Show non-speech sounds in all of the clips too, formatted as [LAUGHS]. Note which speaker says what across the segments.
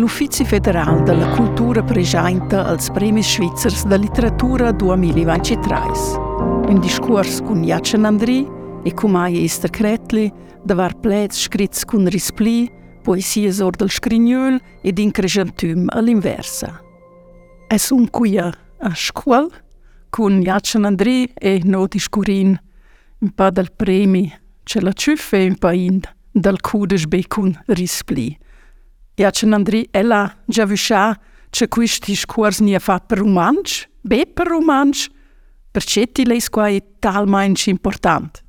Speaker 1: L'Uffizi federale della Cultura presenta als Premis Schweizers della letteratura 2023. Un discorso con Jacen Andri e con Maia Ester Kretli, da var plets scrits con rispli, poesie sor del scrignol ed increscentum all'inversa. Es un qui a scuol con Jacen Andri e no discurin un pa del premi c'è la ciuffe un pa in dal cudes be con rispli. Ja tschen Andri ella già viscia che questi scuors ni ha fat per umans, be per umans, perché ti leis qua è talmente important.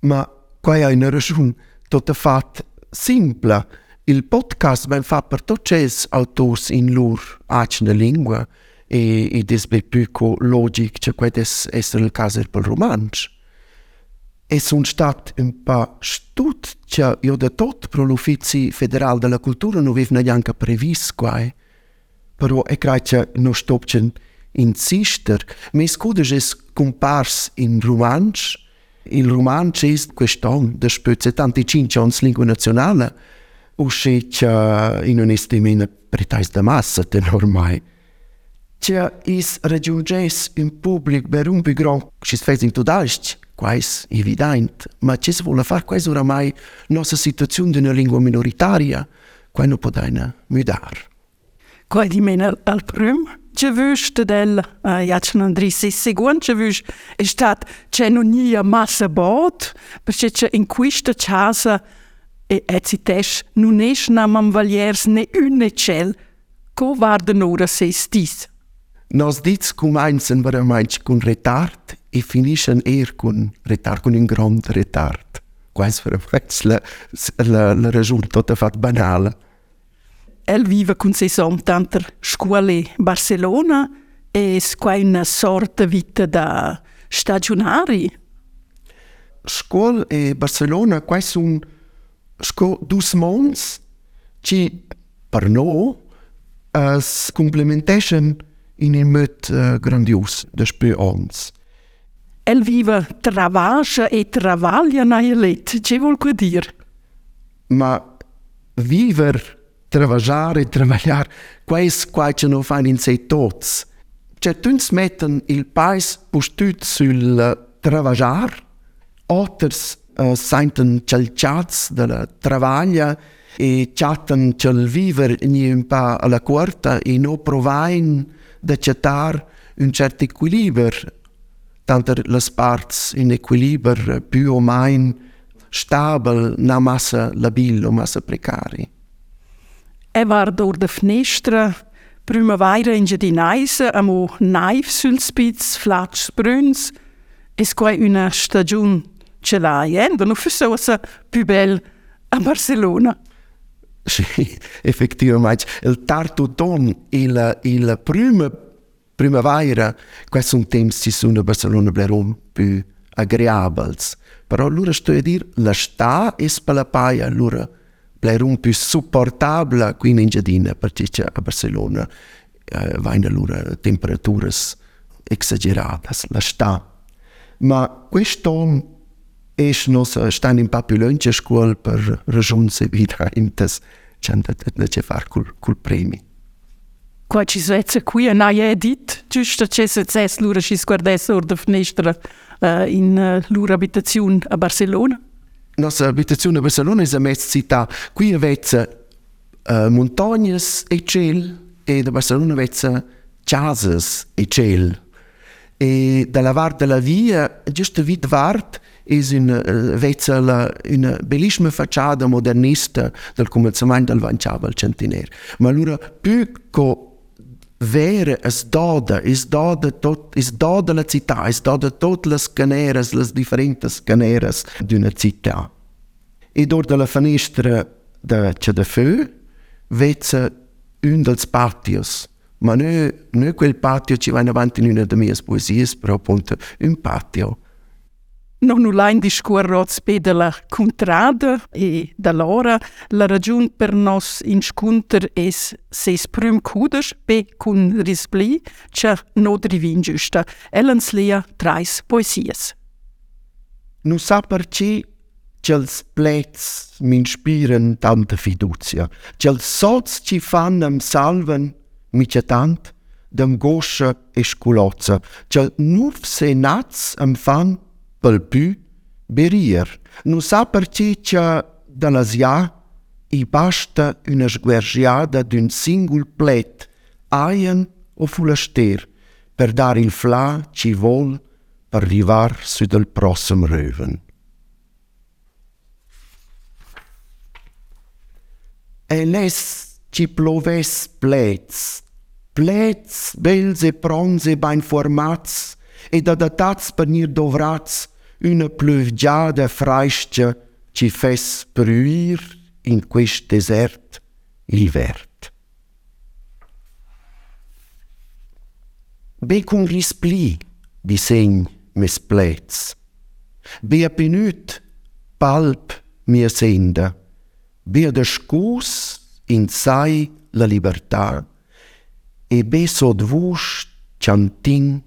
Speaker 2: Ma qua è una ragione tutta fat simpla. Il podcast ben fa per tutti gli autori in lur acne lingua e ed es più logic che quedes essere il caso per romanzo. e un në shtatë më pa shtutë që jo dhe totë për në federal dhe la kultura në vivë në janë ka previsë e kraj që në shtopë që në inë me isë kodë gjë së këmë parsë inë rumanqë, inë rumanqë që isë kështonë dhe qinë që onë lingua nacionale, u shi që inë në në istimi në pritajës dhe masë të normaj, që isë rëgjumë gjësë inë publikë për gronë që isë quais, evident, ma ce se vuole fare, quais oramai nostra situazione di una lingua minoritaria, quai non podaina mudar.
Speaker 1: Quai di meno al primo? ce vuste del uh, eh, Jacen Andris is segun, ce vus è stat c'è non nia massa bot, perché c'è in questa casa e etzitesh non es namam valiers ne une cel, co varden ora se stis.
Speaker 2: Nozdiți cum eins în vără mai cu un retard, e finish în aer cu un retard, cu un grand retard. Cu eins vără mai la, la, la tot a fat banală. El
Speaker 1: vive con se som tanter scuole Barcelona e qua una sorta vita da stagionari.
Speaker 2: Scuol e Barcelona qua sun sco dus mons ci per no as complementation in un modo eh, grandios da speranza.
Speaker 1: El vive travascia e travaglia nella lette, che vuol
Speaker 2: dire? Ma viver, travasciare, travagliare, questo qua ce lo fanno in sé tutti. Cioè, tutti mettono il paese postuto sul eh, travasciare, altri uh, eh, sentono il cazzo della travaglia e chatten il vivere in un po' alla corta e non provano de un certo equilibrio, tanto las parts in equiliber più o meno stabile, na massa labil o massa precaria.
Speaker 1: E var dor de fnestra primavera in giardinaise amo naif sülspitz flatsch brüns es quai una stagione ce l'hai, e eh? Non fosse più bella a Barcelona.
Speaker 2: [LAUGHS] effettivamente il tarto ton il il prime primavera questo un tempo ci sono Barcelona blerum più agreables però allora sto a dire la sta e spalapai allora blerum più supportabile qui in giardino perché c'è a Barcelona eh, va in allora temperature esagerate la sta ma questo e shë nësë është tani në papilojnë që shkuallë për rëzhonë se vita imë tësë që në të
Speaker 1: të të të
Speaker 2: që farë kur
Speaker 1: prejmi. Kua që zë e kuja në aje e ditë, që shë të që se të zesë lura që i skuardesë
Speaker 2: orë dë fënështërë inë lura abitacionë a Barcelona? Nësë abitacionë a Barcelona i zë mesë si ta kuja vecë montonjës e qëllë edhe Barcelona vecë qazës e qëllë E dalla Wart della Via, just wie die Wart ist in äh, eh, Wetzel, in bellissima facciata modernista del cominciamento del XX centenario. Ma allora più che vere es dode, es dode tot, es dode la città, es dode tot las caneras, las differentes caneras d'una città. E dort dalla finestra de Cedefeu vezza un dels patios ma noi, noi quel patio ci vanno avanti in una delle mie poesie, però appunto un patio.
Speaker 1: Non nullain di scuarroz pe de la contrada e da l'ora la ragiun per nos in scunter es ses prüm cudes pe cun rispli cia nodri vin giusta. Ellens lea trais poesies.
Speaker 2: Nu sa perci Cels plets m'inspiren tanta fiducia. Cels sots ci fan am salven miqetant, dëmgoshë e shkulotësë, që nuf se natsë më thanë pëlpy berirë, nusa për që që dë nëzja i bashtë në shgwerëzja dhe dë në singul pletë, ajen o fulështerë, për darin fla që i volë për rivar së dëllë prosëm rëvën. E lesë që i ploves pletës, Plätz, belze, Bronze, Bein formați, e da pe nir dovrați, una une de fraiște, ci fes pruir in quest desert livert. Be cum rispli, disegn mes plätz, Be penut, palp mia senda. Be de scus in sei la libertad. e beso dvush qantin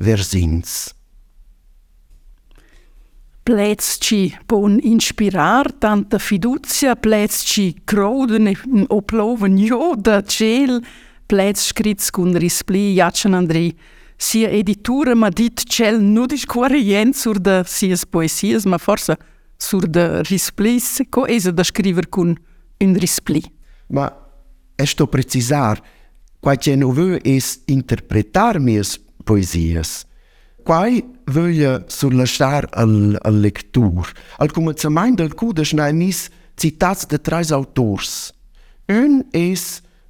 Speaker 2: verzins.
Speaker 1: Plec qi po në inspirar tante fiducia, plec qi krodën e oplovën jo dhe qel, plec shkrit s'ku në rispli, ja që në si e editurë ma dit qel në dish kuare jenë sur dhe si e poesies, ma forse sur dhe rispli, se ko e zë dhe shkriver kun në rispli.
Speaker 2: Ma, eshto precizar, uh, quaj që në vëjë e interpretar mes poesijës, quaj vëjë së lështar al lektur. Al këmë të mëjnë dëllë ku dësh në emis citatës dë trajës autors. Ön e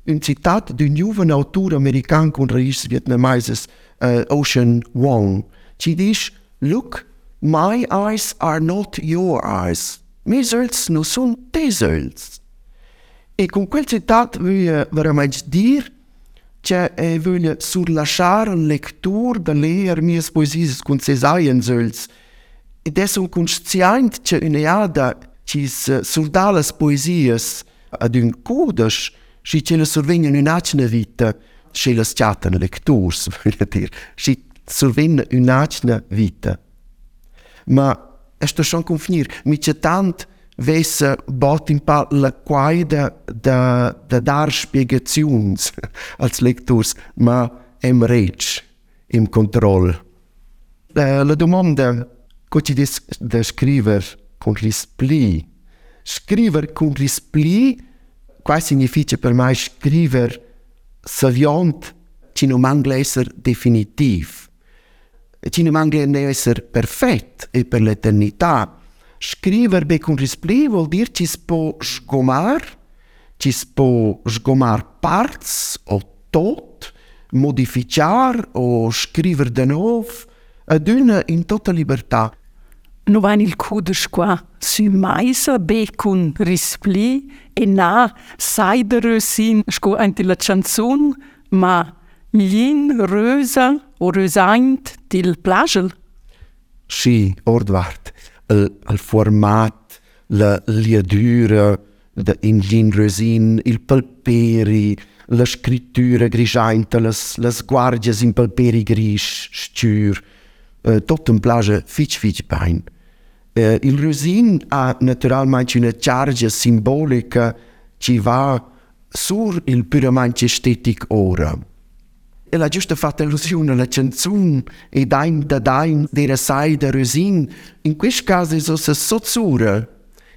Speaker 2: në citatë dë njëvën autor amerikanë kënë rëjës vjetë uh, eh, Ocean Wong, që dish, look, my eyes are not your eyes. Me zëllës në sunë të zëllës. E kënë këllë citatë vëjë vërëmajtë dirë që e vëllë sur la sharë në lektur dhe në lejër mjës poezisës kënë cezajën zëllës. E desu në kënë shëtësjajnët që në jada që isë sur dalës poezijës a dy në kodësh, shi që në survenjë në në në vitë, shi lës qatë në lektur, [LAUGHS] së më në tirë, shi survenjë në në në vitë. Ma, është të shonë kënë fënjirë, mi që tantë, wees baut in pa la quai da, da, da dar spiegazions [LAUGHS] als lectors, ma em reg, im control. La, la domanda co ci des da scriver con ris pli. Scriver con ris pli, significa per mai scriver saviont, ci non mangla esser definitiv. Ci non mangla ne esser perfett e per l'eternità, scriverbe con rispli vuol dire ci si può sgomar, ci si può sgomar parts o tot, modificare o scrivere de nuovo, ad una in tutta libertà.
Speaker 1: Non vain il cudes qua si maisa be cun rispli e na saidere sin sco anti la chanson ma lin rösa o rösaint til plagel.
Speaker 2: Sì, ordvart. al, format la lia de da resin il palperi la scrittura grigia inta las las guardie palperi gris stür tot un plage fitch fitch pain il resin a natural ma charge simbolica ci va sur il puramente estetic ora E la giusta fatta allusione alla canzone e dain da dain de rasai da rosin, in questo caso è una sozzura.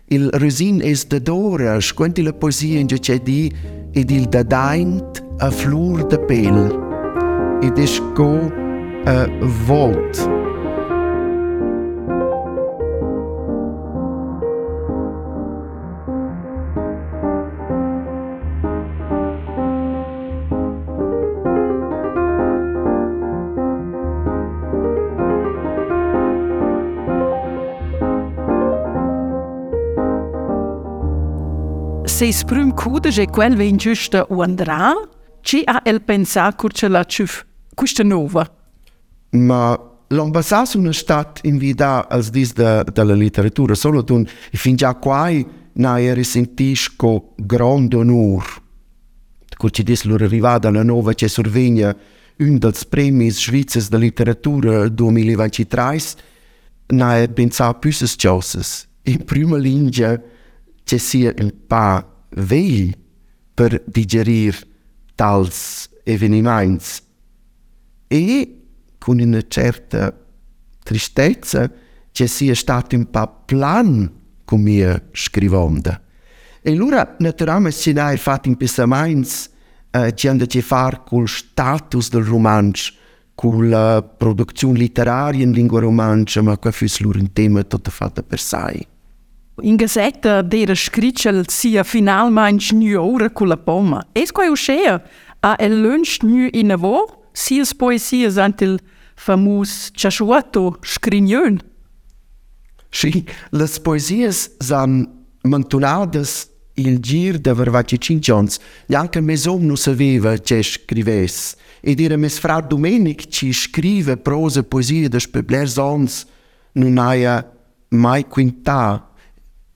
Speaker 2: Il rosin è da dora, squanti la poesia in c'è di, ed il da dain a flur da pel. Ed è sco a volt.
Speaker 1: se i sprym kude že quel vein giusta u andrà, ci a el pensà cur ce la ciuf, custa nova? Ma
Speaker 2: l'ambassà su una stat invida als dis da, da la solo tun i già quai na e risentisco grondo onur. Cur ci dis lur arrivada la nova ce survegna un dels premis svizzes da literatura 2023, na e pensà pusses ciosses. In prima lingua, që si e në pa vej për digjerir tals e vini majnës e kuni në qertë trishtetësë që si e shtatim pa plan ku mi e shkrivom dhe e lura në të rames që na e fatin pisa majnës që janë dhe që farë kul status dhe rumanës kul produksion literarje në lingua rumanës ma më ka fys lurën temë të të fatë për sajë
Speaker 1: In gazzetta d'era scricel sia finalmein gnü ora culla pomma. Es quai uschea a el lunch gnü in avò, sias poesias ant il famus ciasciuato scrignön.
Speaker 2: Sì, las poesias san mantunadas il gir de varvaci cincions, neanche mesom nu saveva ce scrives. Ed era mes frau Domenic ci scrive prosa poesia des peblers ons, nun aia mai quintar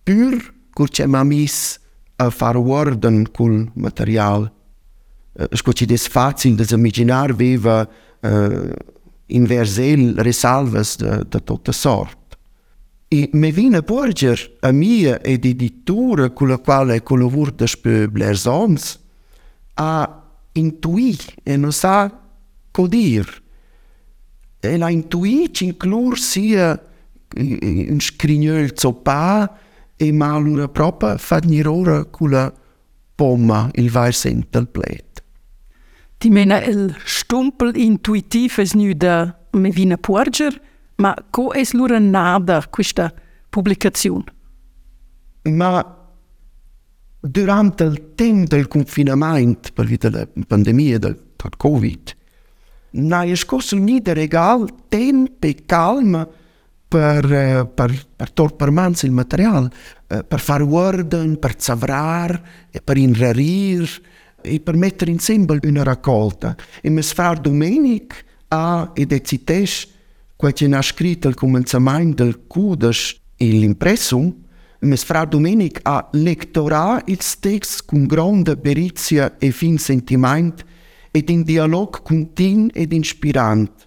Speaker 2: pyrë kur që më amisë a faruar dhe kul material. Shko që disë facin dhe zë miqinar vive uh, inverzel risalves dhe, dhe të të sort. I me vinë përgjër a mija e diditurë kullë kuala e kullë vurë të shpë blerëzons, a intui e nësa kodirë. E la intui që në si në shkrinjëllë co pa, e malura propa fat njërora rora kula poma il vajse in tëll plet.
Speaker 1: Ti mena el stumpel intuitiv es një me vina puarger, ma ko es lura nada kushta
Speaker 2: publikacion? Ma durante il tem del confinament per vita la pandemia del tot covid na esco sul nidere gal tempe calma Eh, per, per, per tor per mans il materiale, eh, per far ordine, per savrar, per inrarir e per mettere insieme una raccolta. E mi far domenica a ed ezites quel ha scritto il cominciamento del Cudes e l'impressum, mi far domenica a lectorà il text con grande perizia e fin sentimento ed in dialog continu ed inspirante.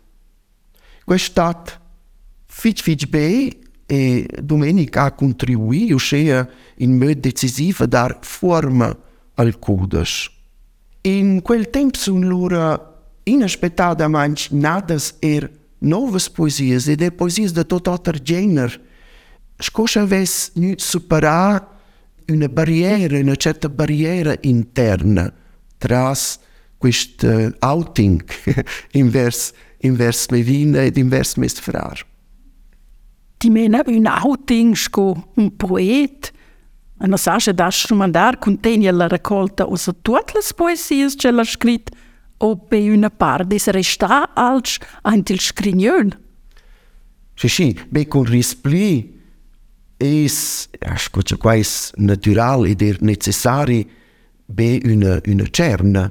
Speaker 2: Questa è Fit Fit B e Domenic a cheia uschea in decisivo decisiva dar forma al codas. In quel temp sun lura inesperadamente manch nadas er novas poesias e er poesias de tot otter gener. Scosch aves nüt supera una barriera, una certa barriera interna tras quist eh, outing em [LAUGHS] verso in vers mevina ed in vers mestfrar.
Speaker 1: ti me në bëjnë ahu shko në poet, në sa da shumë ndarë, kun të një lë rekolta ose të tuat lës poesijës që lë shkrit, o bëjnë në parë, dhe së rejshta alëq a në të lë shkri njërën. Shë shi,
Speaker 2: bëj kun rispli, e së, e këtë që kajsë në tyral, e dhe necesari, bëjnë në qërënë.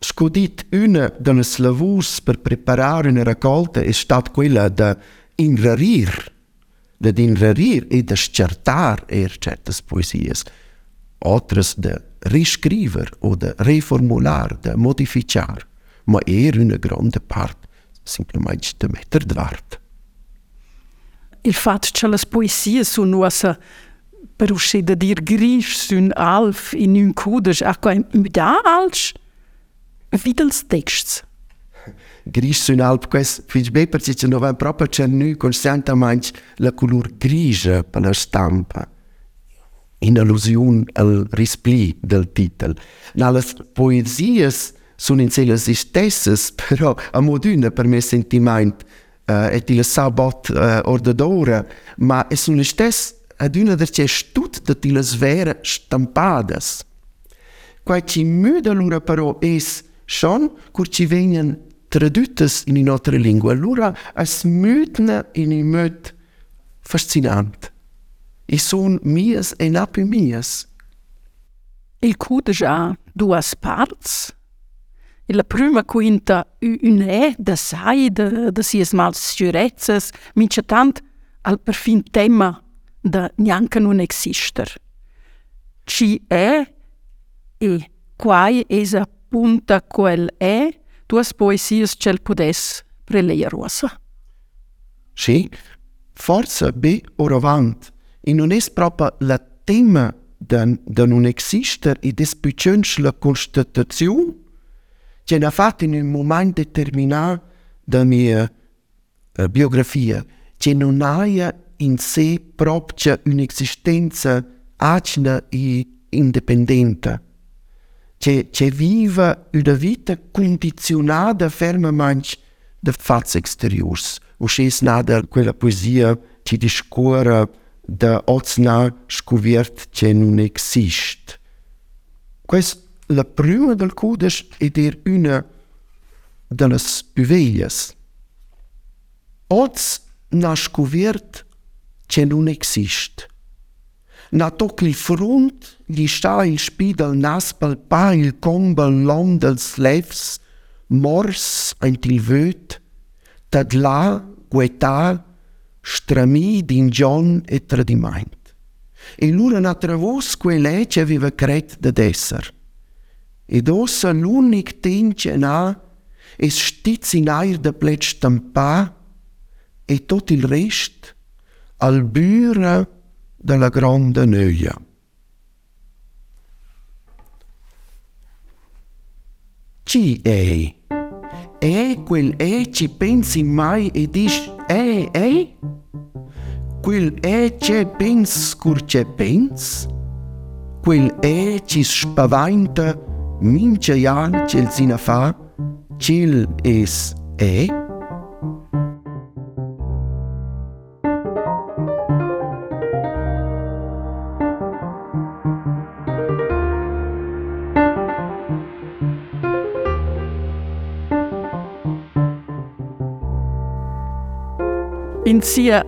Speaker 2: Shko ditë në dë në slëvus për prepararën e rekolta, e shtatë kujla dhe, inrarir, da inrarir e da scertar er certas poesias, otras da riscriver o da reformular, da modificar, ma er una grande part simplemente da metter d'art.
Speaker 1: Il fatto che le poesie sono nostre per uscire da dir grisch sun alf in un kudes, a quae da alsch, videls texts.
Speaker 2: [LAUGHS] grish sy në alpë kësë fiqbej për që që në vajnë propër që në një konsent të lë kulur grishë për në shtampa in alluzion al rispli del titel. Në alës poezijës su në cilës i shtesës, [LAUGHS] però a mu dynë për me sentimajnë eh, e ti lë eh, ordëdore, ma e su në shtesë a dynë dhe që shtut të ti lë zverë shtampadës. Kua që i më dëllurë për o esë shonë kur që i venjen tradutas in un'altra lingua. Allora è smutna in un modo fascinante. E sono mias e napi
Speaker 1: mias. Il cudes ha due parti. E la prima quinta un'è ne, da sai, da si es mal sicurezas, mince tant al perfin tema da neanche non exister. Ci è e quai es appunta quel è tuos poesias cel podes preleia ruosa.
Speaker 2: Sì, forse
Speaker 1: be
Speaker 2: orovant, e non es proprio la tema den, den un exister e des bütschönsch la constatazion, che ne fatto in un momento determinat, da mia uh, uh biografia, che non aia in sé un un'esistenza acina e independentă. që që viva u dhe vite kondicionat dhe ferme manq dhe fatës exteriors U shes nga dhe kërë poezia që di shkore dhe ots nga shkuvjert që në në la Kësë del prymë dhe lë kodës e dhe rë une dhe në spyvejës. Otës nga shkuvjert që në Natokli frunt listail spidel naspel pail combel londel slevs mors ein tilvöt tadla guetal strami din John e tradimaint. E lura na travos que lece vive cret de desser. Ed ossa l'unic tince na es stitz in air de plet stampa e tot il rest al büra della grande noia. Ci è. E quel E ci pensi mai e dici E, E? Quel E ci pens cur ci pens? Quel E ci spaventa mince ial cel sina fa? Cil es E?
Speaker 1: sia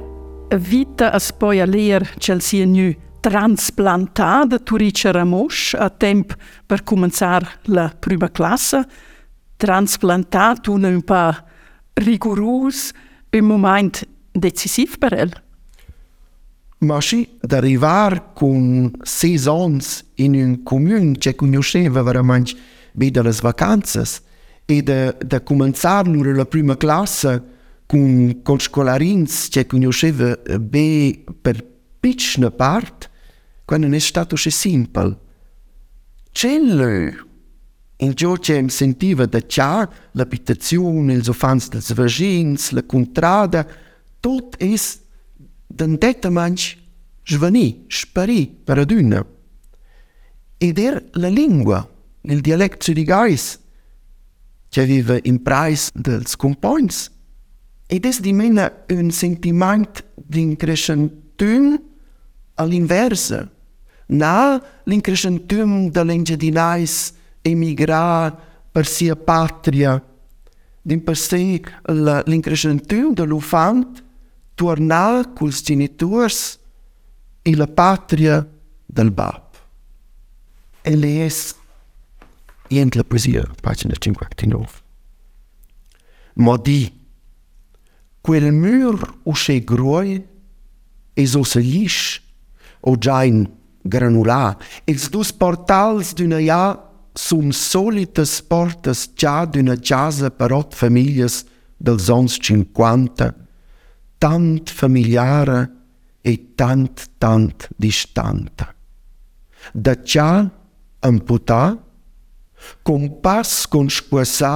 Speaker 1: vita a spoia leer cel sia nu transplantada Turice Ramosch a temp per començar la prima classe, transplantat un un pa rigorus, un moment decisiv per el.
Speaker 2: Ma sì, d'arrivar con sei ans in un comune che conosceva veramente bene le vacanze e de da cominciare la prima classe kun, con scolarins che conosceva eh, be per piccina parte, quando è stato così simple. C'è lui. In ciò che mi sentiva da ciar, l'abitazione, il sofans dels vagins, la contrada, tutto è d'andetta manch svanì, sparì per aduna. Ed era la lingua, il dialetto di Gais, che aveva in price dels compagni, Het is die mensen hun sentiment din crescentun all'inversa. Na de dall'ingedinais emigrar per a patria, din per se l'increscentum dall'ufant tornar os genitores e la patria del bab. Ele es Jent la poesia, pagina 5, 9. Modi ku e lëmyrë u shej gruaj, e zosë lishë, o gjajnë granula, e zdu sportalës dy në ja, su më solit të sportës qa dy në qazë për otë familjes dëll zonës cinquanta, tant familjare e tant tant distanta. Da qa më puta, kom pas kon shkuesa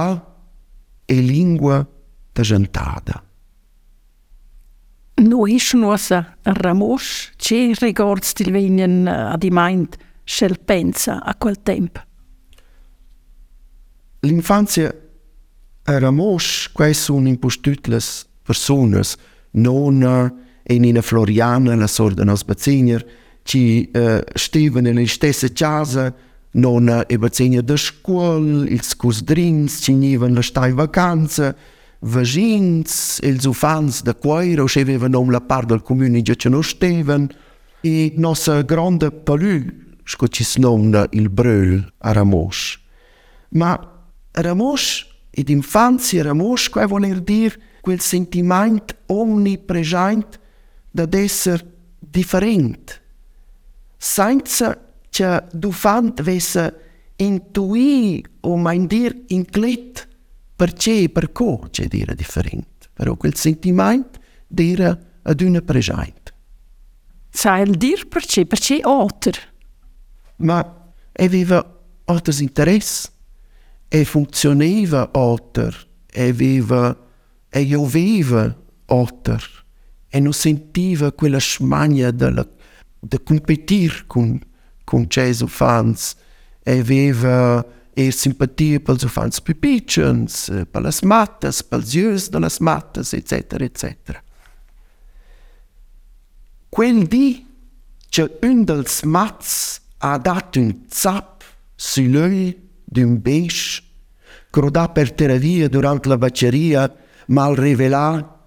Speaker 2: e lingua të zhëntada.
Speaker 1: Nu ish nuasa Ramosh, që i rigord stilvenjen adimajnë shelpenca a quel temp?
Speaker 2: L'infanzia a Ramosh, kua i sun in pushtytles personës, nona e nina Floriana, la sorda nos bacinjer, që steven in e në shtese qaza, nona e bacinjer dhe shkull, il skus drins, që njivën lështaj vakanca, vëzhinës, ilë zufanës dhe kuajrë, është e vëve në më lëpardë lë komunë gjë që në shteven, i nësë grande pëllu, shko që së në në ilë brëllë a rëmosh. Ma rëmosh, i dim fanë si rëmosh, kuaj vëllë e rëdirë, kuaj sentimajnët omni prejajnët dhe desër diferent. Sajnët se që du fanët vëse intuji o majndirë inkletë, perché e per come c'è dire differente, però quel sentimento dire ad una presente.
Speaker 1: Sai il dire perché, perché altro?
Speaker 2: Ma aveva altri interessi, e funzionava altro, e aveva, e io gioveva altro, e non sentiva quella smania della, di competire con, con Gesù Fans, e aveva e simpatia pels ufans pipichens, eh, pelas matas, pels jös de las matas, eccetera, eccetera. Quel di che un dels mats ha dato un zap sull'olio di un pesce crodà per terra via durante la bacceria, mal rivelà, a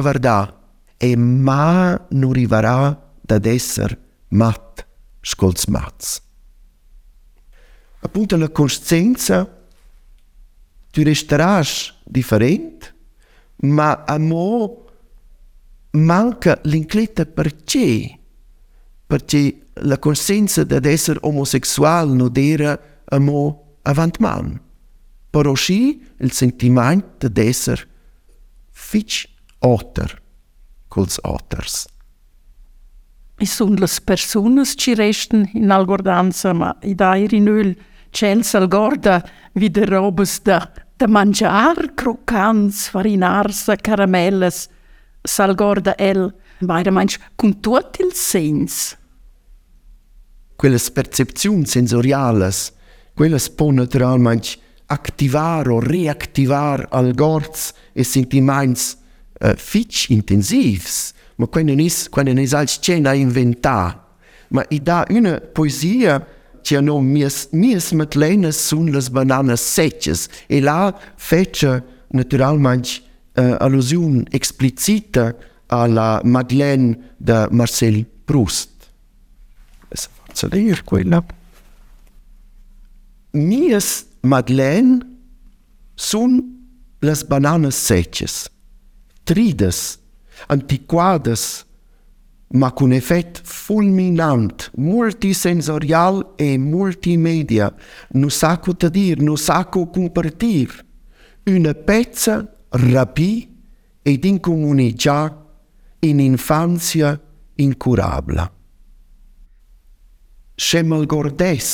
Speaker 2: vardà, e mai non arriverà ad essere mat, scolz mats appunto una coscienza, tu resterai differente, ma a mo manca l'incletta perché? Perché la coscienza di essere omosessuale non era a mo avanti man, però sì il sentimento di essere fitch otter, cols
Speaker 1: otters. E sono le persone che restano in algordanza, ma i dairi nul. Chelsea Gorda vide robes da, da mangiar, crocans, farinarsa, caramellas. Salgorda el, vaira mensch, cun tuot il sens.
Speaker 2: Quelles percepzioni sensoriales, quelles po naturalmente activar o reactivar al gorz e sentiments uh, fitch intensivs, ma quando nis, quando nis alts cena inventà. Ma i da una poesia që në mjes, mjesme të lejnë sun lës bananës seqës, e la feqë naturalmente uh, äh, allusion explicita alla Madeleine de Marcel Proust. Se forza leer quella. Mies Madeleine sun las bananas seches, trides, antiquadas, ma kun efekt fulminant, multisenzorial e multimedia, në saku të dirë, në saku kumpërtiv, unë pecë rapi e din komuni gja in infanzia incurabla. Shemëll gordes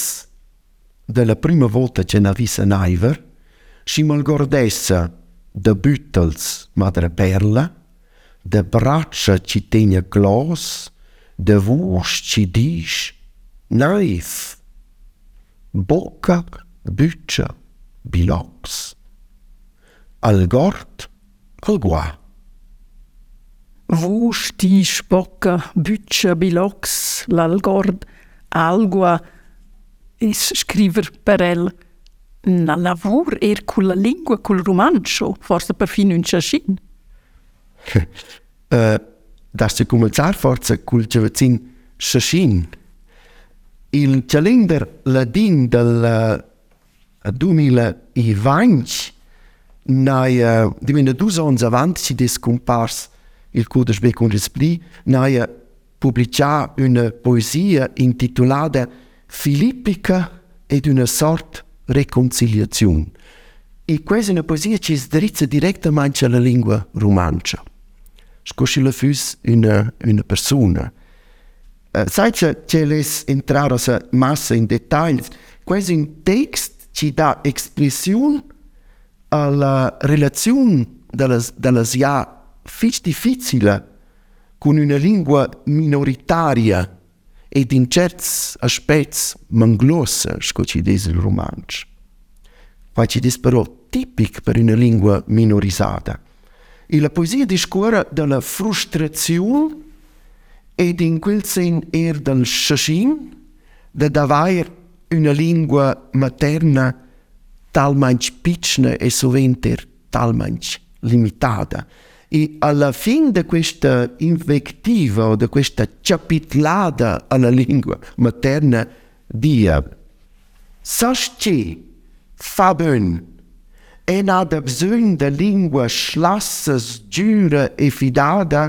Speaker 2: dhe la prima volta që në visë në ajver, shemëll gordes dhe bytëls madre perla, de braća čitenja glas, de vošći diš, naif, boka, byća, biloks. Al gort, al gua.
Speaker 1: Vuš, diš, boka, byća, biloks, l'algord, algua, es scriver per Na lavur er cul la lingua, cul romancio, forse per fin un ciascin
Speaker 2: da se cumalzar forza cul cevacin Shashin. Il calendar ladin del 2020 nai uh, diventa dus ons avant si des compars il codes be con respli nai uh, publica una poesia intitolada Filippica ed una sort reconciliazione. i questa poesia ci drizza direttamente alla lingua romancia. Scusi la fus una, una persona. Uh, sai che c'è entrare a massa in dettagli. Questo in text ci dà espressione alla relazione della, della sia difficile con una lingua minoritaria ed in certi aspetti manglosa, scusi, il romanzo disparò tipic per una lingua minorizzata. E la poesia discorre della frustrazione ed in quel senso er del Shashin, da davai una lingua materna talmanc piccina e soventer talmanc limitata. E alla fine di questa invectiva o di questa capitolata alla lingua materna, dia, sasci fabën, e na dhe bëzën dhe lingua shlasës gjyre e fidada,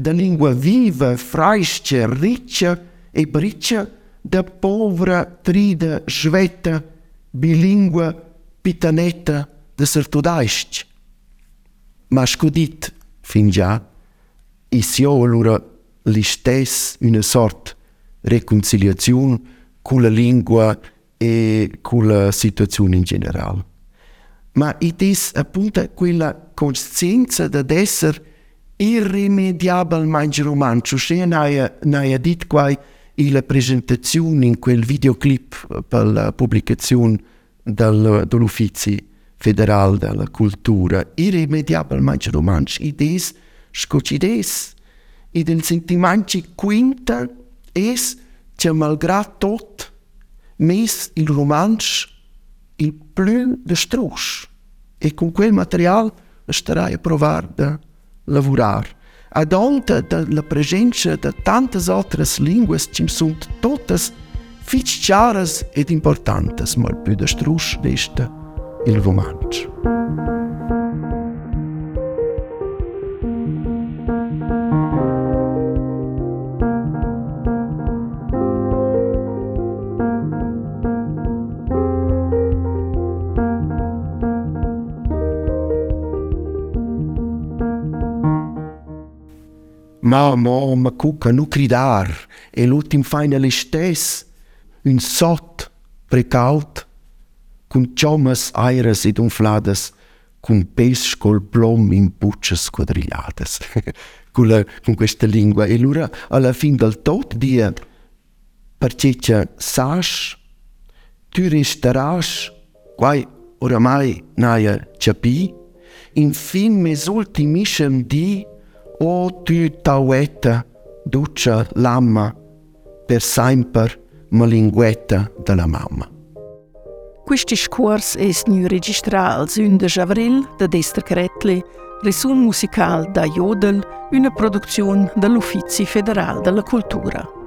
Speaker 2: dhe lingua vive frajshqe rriqe e briqe dhe povra tride zhvete bilingua pitanete dhe sërtudajsh. Ma shkudit, finja, i sjo lura lishtes një sort rekonciliacion ku lë lingua e con la situazione in generale. Ma it appunto quella coscienza di essere irrimediabilmente romano. Cioè, noi detto qua la presentazione in quel videoclip per la pubblicazione del, dell'Uffizio federale della cultura, irrimediabilmente romano. It is scocidese e del sentimento quinta es, che malgrado tutto messo il romanzo il più destrusso e con quel materiale starai a provare a lavorare. Ad onta della presenza di tante altre lingue che sono tutte più ed importanti, ma il più destrusso resta il romanzo. Ma, mo, ma cuca, nu cridar. E l'ultim fain el stes, Un sot precaut. cum ciomas aeras ed unfladas. cum pesci col plom in buccias quadrigliadas. [LAUGHS] cu con questa lingua. E allora, alla fin del tot, dia, perché che sash, tu restaras, quai oramai naia ciapi, in fin mes ultimisem di, o tu tauetta, duce lamma, per sempre ma linguetta della mamma.
Speaker 1: Questo discorso è nu registrato il 11 avril da Dester Cretli, risun musicale da Jodel, una produzione dell'Uffizi Federale della Cultura.